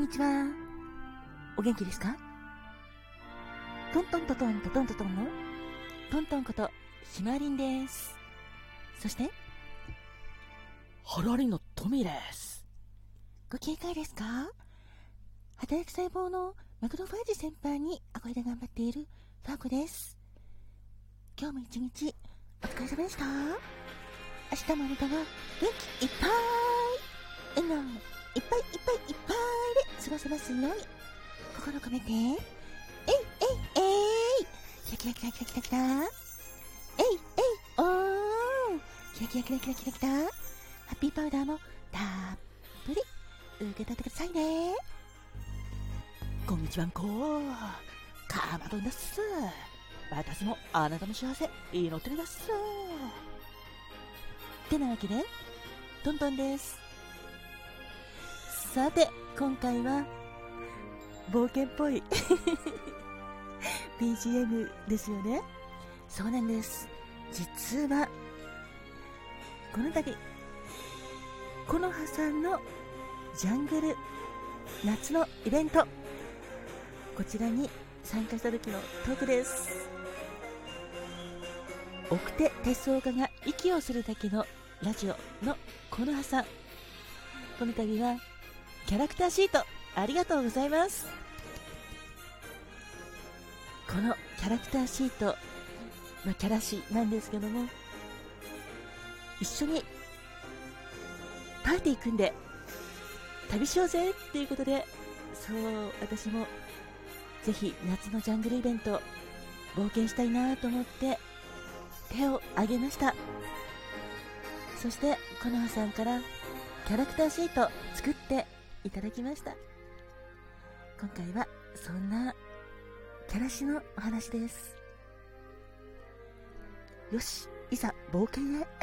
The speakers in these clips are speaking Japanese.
んにちは。お元気ですか？トントントトントトントトンのトントンことひまりんです。そして、ハラリのトミーです。ご警戒ですか？働く細胞のマクロファージ先輩に憧れで頑張っているファーコです。今日も一日お疲れ様でした。明日もあなたが元気いっぱい笑顔いっぱいいっぱいいっぱいで過ごせますように。心込めて。えいえいえい。キラキラキラキラキラキラえいえいおーキラキラキラキラキラキラ。ハッピーパウダーもたっぷり。受け取ってくださいね。こんにちはんこ。かまどんだっす。私もあなたの幸せ祈ってるだっす。てなわけでトントンです。さて今回は冒険っぽい。BGM ですよね。そうなんです。実はこの度この葉さんのジャングル夏のイベントこちらに参加した時のトークです。奥手鉄道家が息をするだけのラジオのこの葉さん。この度はキャラクターシートありがとうございます。このキャラクターシート、まあ、キャラ誌なんですけども一緒にパーティー組んで旅しようぜっていうことでそう私もぜひ夏のジャングルイベント冒険したいなと思って手を挙げました。そしてこのはさんからキャラクターシート作っていただきました。今回はそんなキャラシのお話です。よしいざ冒険へ。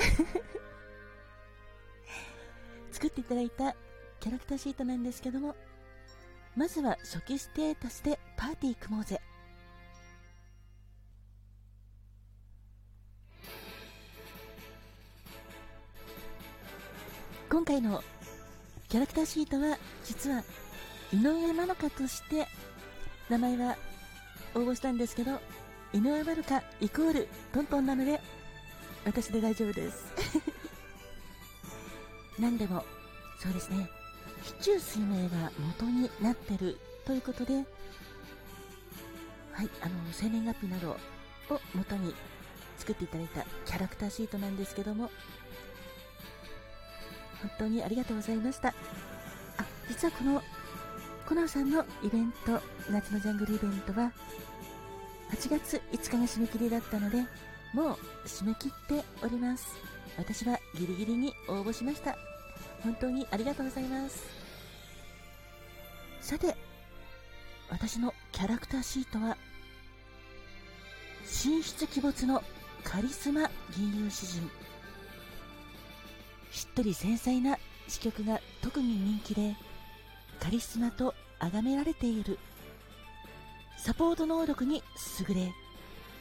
作っていただいたキャラクターシートなんですけどもまずは初期ステータスでパーティー組もうぜ。今回のキャラクターシートは実は井上まどかとして名前は応募したんですけど井上まどかイコールトントンなので私で大丈夫です。何でもそうですね。市中水明が元になってるということではいあの生年月日などを元に作っていただいたキャラクターシートなんですけども本当にありがとうございました。あ、実はこの、コナーさんのイベント、夏のジャングルイベントは、8月5日が締め切りだったので、もう締め切っております。私はギリギリに応募しました。本当にありがとうございます。さて、私のキャラクターシートは、神出鬼没のカリスマ銀融詩人しっとり繊細な詩曲が特に人気でカリスマと崇められている。サポート能力に優れ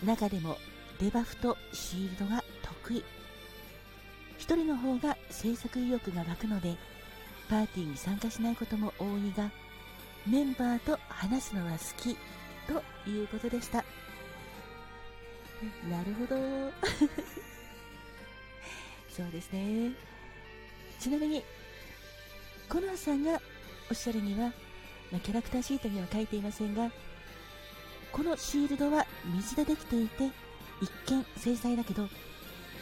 中でもデバフとシールドが得意。一人の方が制作意欲が湧くのでパーティーに参加しないことも多いがメンバーと話すのは好きということでした。なるほど。そうですね。ちなみに、コナーさんがおっしゃるには、まあ、キャラクターシートには書いていませんが、このシールドは水でできていて、一見精細だけど、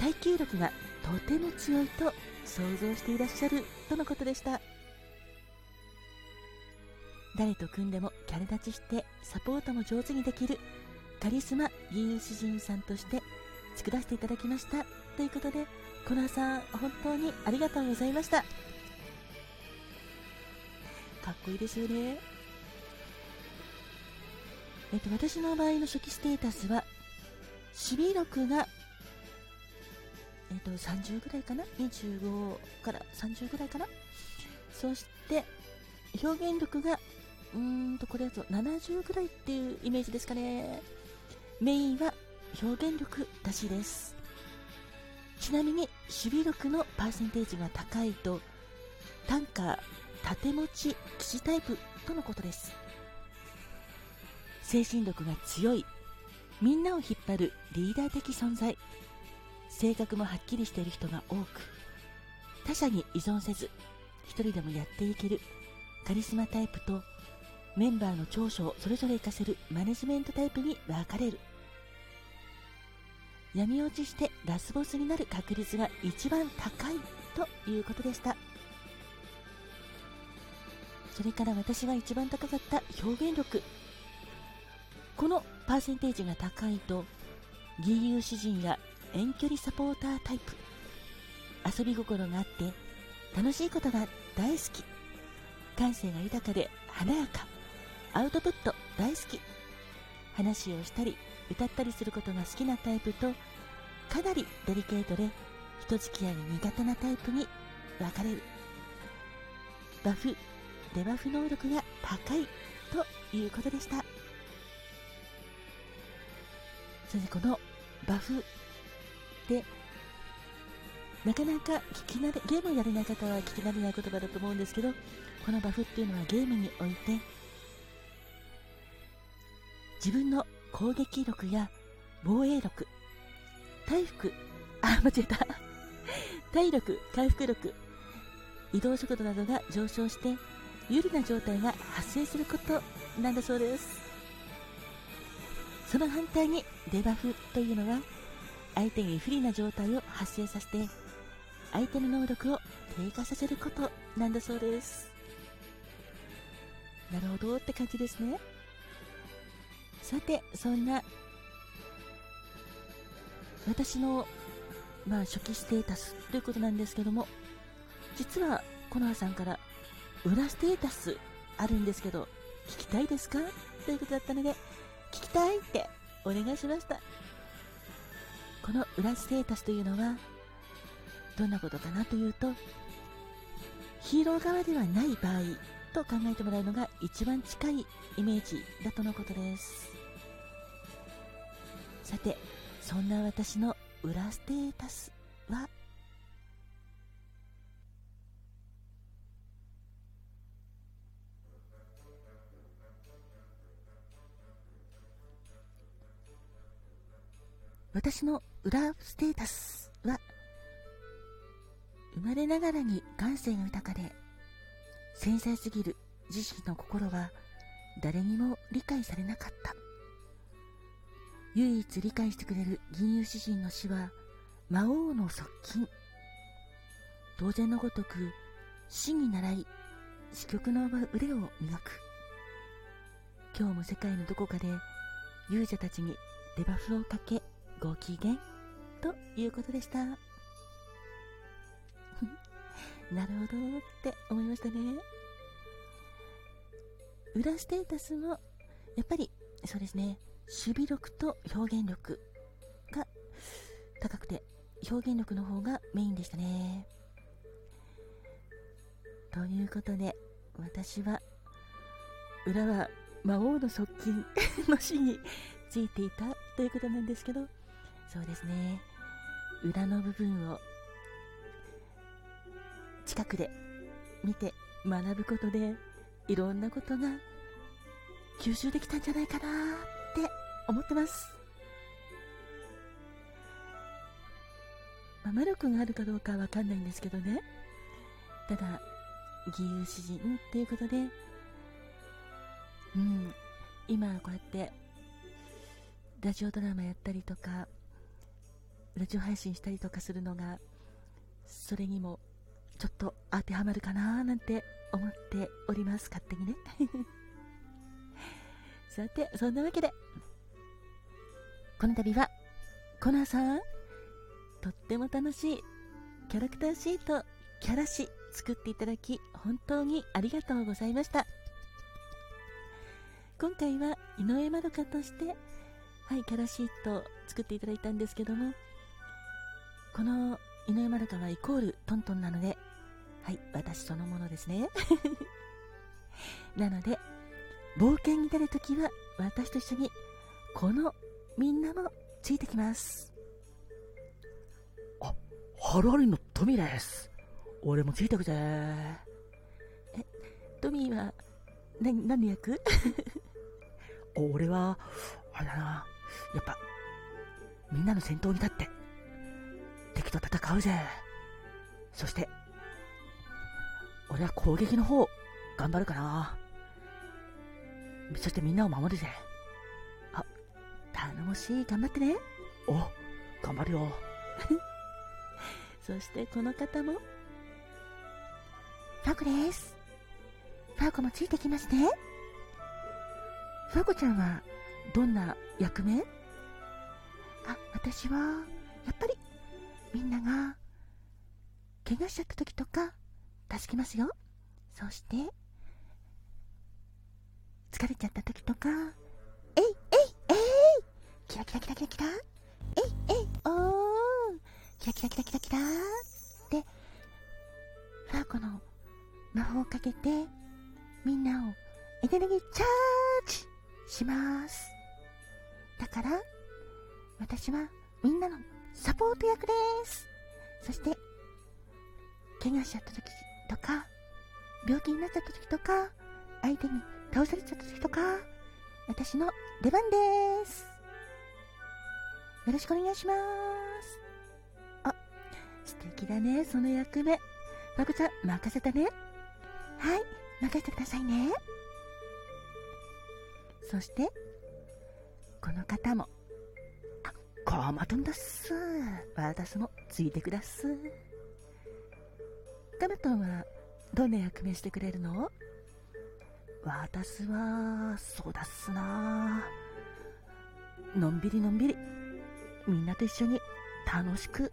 耐久力がとても強いと想像していらっしゃるとのことでした。誰と組んでもキャラ立ちしてサポートも上手にできるカリスマ銀融詩人さんとして作らせていただきましたということでコナさん、本当にありがとうございました。かっこいいですよね。えっと、私の場合の初期ステータスは、守備力が、えっと、30ぐらいかな ?25 から30ぐらいかな？そして、表現力が、うーんと、これだと70ぐらいっていうイメージですかね。メインは表現力らしいです。ちなみに守備力のパーセンテージが高いと単価縦持ち騎士タイプとのことです。精神力が強いみんなを引っ張るリーダー的存在。性格もはっきりしている人が多く他者に依存せず一人でもやっていけるカリスマタイプとメンバーの長所をそれぞれ活かせるマネジメントタイプに分かれる。闇落ちしてラスボスになる確率が一番高いということでした。それから私が一番高かった表現力。このパーセンテージが高いと義勇詩人や遠距離サポータータイプ。遊び心があって楽しいことが大好き。感性が豊かで華やか。アウトプット大好き。話をしたり歌ったりすることが好きなタイプとかなりデリケートで人付き合いが苦手なタイプに分かれる。バフデバフ能力が高いということでした。そしてこのバフでなかなか聞き慣れゲームをやれない方は聞き慣れない言葉だと思うんですけどこのバフっていうのはゲームにおいて自分の攻撃力や防衛力回復あ間違えた。体力回復力移動速度などが上昇して有利な状態が発生することなんだそうです。その反対にデバフというのは相手に不利な状態を発生させて相手の能力を低下させることなんだそうです。なるほどって感じですね。さてそんな私のまあ初期ステータスということなんですけども実はコノハさんから裏ステータスあるんですけど聞きたいですか？ということだったので聞きたいってお願いしました。この裏ステータスというのはどんなことかなというとヒーロー側ではない場合と考えてもらうのが一番近いイメージだとのことです。さてそんな私の裏ステータスは？私の裏ステータスは生まれながらに感性が豊かで繊細すぎる自身の心は誰にも理解されなかった。唯一理解してくれる銀融詩人の死は魔王の側近。当然のごとく死に習い死曲の腕を磨く。今日も世界のどこかで勇者たちにデバフをかけご機嫌ということでした。なるほどって思いましたね。裏ステータスもやっぱりそうですね守備力と表現力が高くて表現力の方がメインでしたね。ということで私は裏は魔王の側近の死についていたということなんですけどそうですね。裏の部分を近くで見て学ぶことでいろんなことが吸収できたんじゃないかなって思ってます。まあ、魔力があるかどうかわかんないんですけどね。ただ、義勇詩人っていうことで、うん、今こうやってラジオドラマやったりとか、ラジオ配信したりとかするのが、それにもちょっと当てはまるかななんて思っております。勝手にね。さて、そんなわけで、この度は、コナーさん、とっても楽しいキャラクターシート、キャラ誌作っていただき、本当にありがとうございました。今回は井上まどかとして、はい、キャラシートを作っていただいたんですけども、この井上まどかはイコールトントンなので、はい、私そのものですね。なので、冒険に出るときは私と一緒にこのみんなもついてきます。あハラリの富です。俺もついてくぜ。えトミーは、な、何の役？俺は、あれだな、やっぱ、みんなの先頭に立って、敵と戦うぜ。そして、俺は攻撃の方、頑張るかな。そしてみんなを守るぜ。あ、頼もしい。頑張ってね。お、頑張るよ。そしてこの方も。ファコです。ファコもついてきますね。ファコちゃんは、どんな役目？あ、私は、やっぱり、みんなが、怪我しちゃった時とか、助けますよ。そして、疲れちゃった時とか、えいえいえいキラキラキラキラキラえいえいおーキラキラキラキラキラってファーコの魔法をかけてみんなをエネルギーチャージしますだから私はみんなのサポート役ですそして怪我しちゃった時とか病気になっちゃった時とか相手に倒されちゃった時とか、私の出番です。よろしくお願いします。あ、素敵だね、その役目。まこちゃん、任せたね。はい、任せてくださいね。そして、この方も、あ、カーマトンだっす。私もついてくだっす。カマトンは、どんな役目してくれるの？私は、そうだっすなのんびりのんびり、みんなと一緒に楽しく